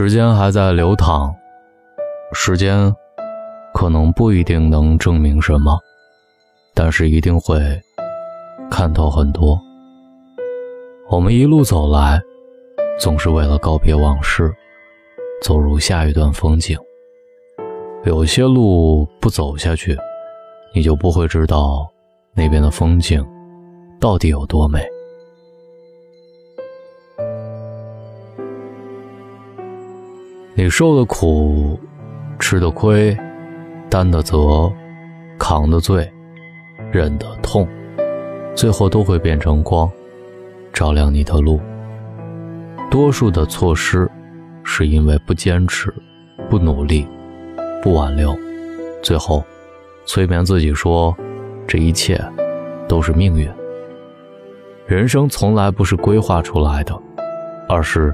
时间还在流淌，时间可能不一定能证明什么，但是一定会看透很多。我们一路走来，总是为了告别往事，走入下一段风景。有些路不走下去，你就不会知道那边的风景到底有多美。你受的苦，吃的亏，担的责，扛的罪，忍的痛，最后都会变成光，照亮你的路。多数的错失，是因为不坚持，不努力，不挽留，最后，催眠自己说，这一切，都是命运。人生从来不是规划出来的，而是，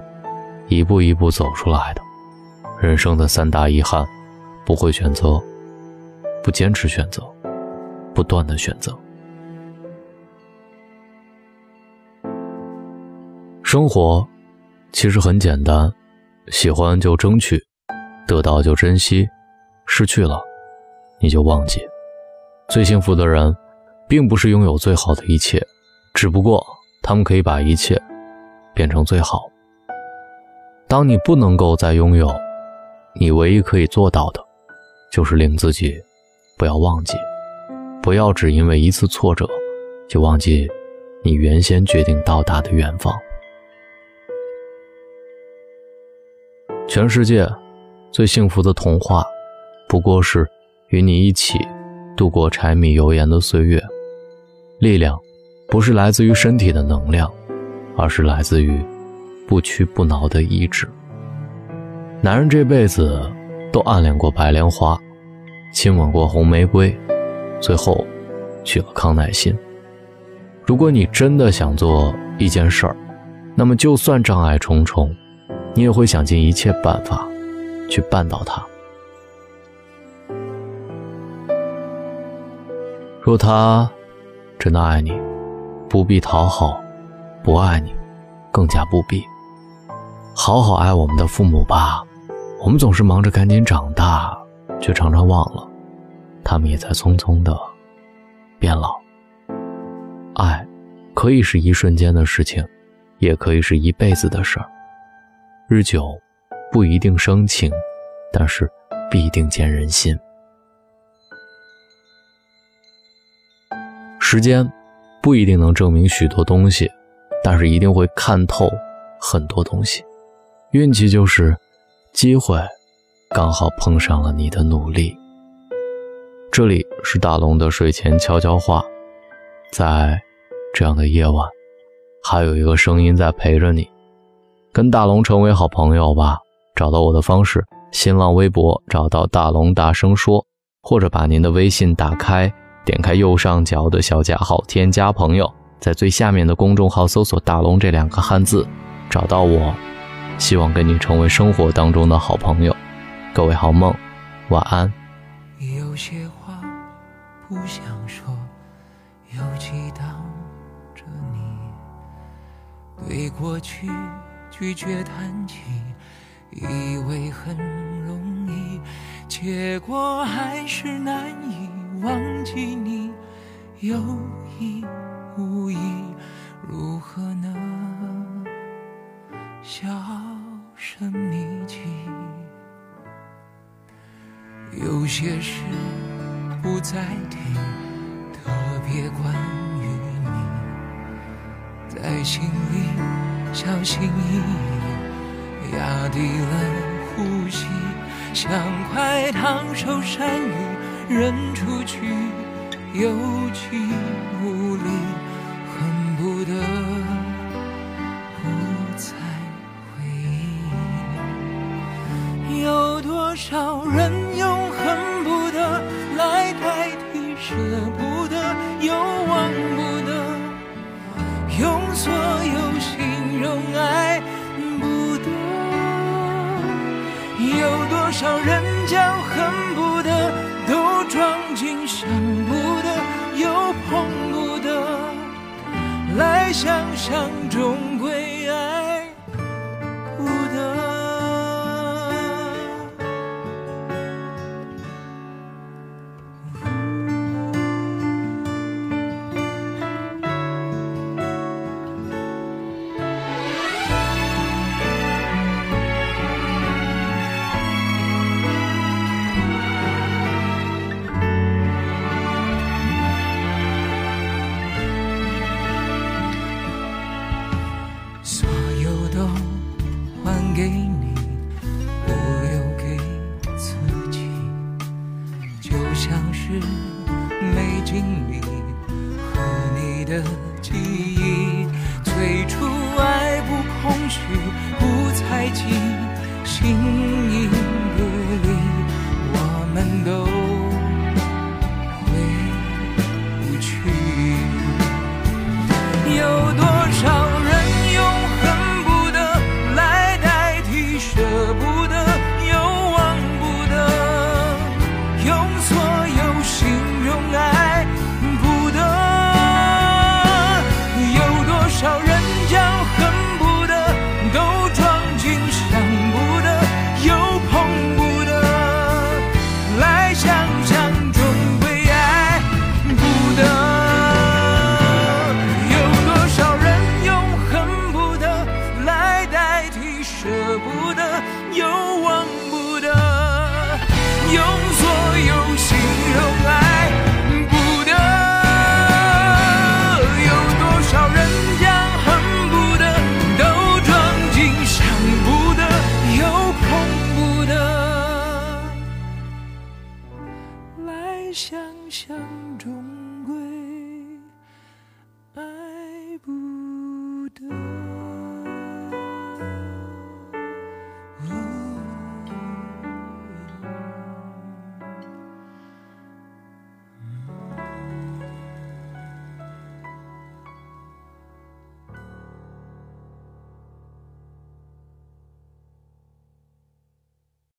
一步一步走出来的。人生的三大遗憾：不会选择，不坚持选择，不断的选择。生活其实很简单，喜欢就争取，得到就珍惜，失去了你就忘记。最幸福的人，并不是拥有最好的一切，只不过他们可以把一切变成最好。当你不能够再拥有。你唯一可以做到的，就是令自己不要忘记，不要只因为一次挫折就忘记你原先决定到达的远方。全世界最幸福的童话，不过是与你一起度过柴米油盐的岁月。力量不是来自于身体的能量，而是来自于不屈不挠的意志。男人这辈子都暗恋过白莲花，亲吻过红玫瑰，最后娶了康乃馨。如果你真的想做一件事儿，那么就算障碍重重，你也会想尽一切办法去办到它。若他真的爱你，不必讨好；不爱你，更加不必。好好爱我们的父母吧。我们总是忙着赶紧长大，却常常忘了，他们也在匆匆的变老。爱，可以是一瞬间的事情，也可以是一辈子的事儿。日久，不一定生情，但是必定见人心。时间，不一定能证明许多东西，但是一定会看透很多东西。运气就是。机会刚好碰上了你的努力。这里是大龙的睡前悄悄话，在这样的夜晚，还有一个声音在陪着你。跟大龙成为好朋友吧。找到我的方式：新浪微博找到大龙大声说，或者把您的微信打开，点开右上角的小加号，添加朋友，在最下面的公众号搜索“大龙”这两个汉字，找到我。希望跟你成为生活当中的好朋友，各位好梦，晚安。有些话不想说，又激荡着你。对过去拒绝谈起，以为很容易，结果还是难以忘记你，有意无意，如何能销？声匿迹，有些事不再提，特别关于你，在心里小心翼翼，压低了呼吸，像块烫手山芋扔出去，有气无力，恨不得。多少人用恨不得来代替舍不得，又忘不得，用所有形容爱不得。有多少人将恨不得都装进想不得，又碰不得，来想象中的记忆最初爱不空虚不猜忌心想象终归爱不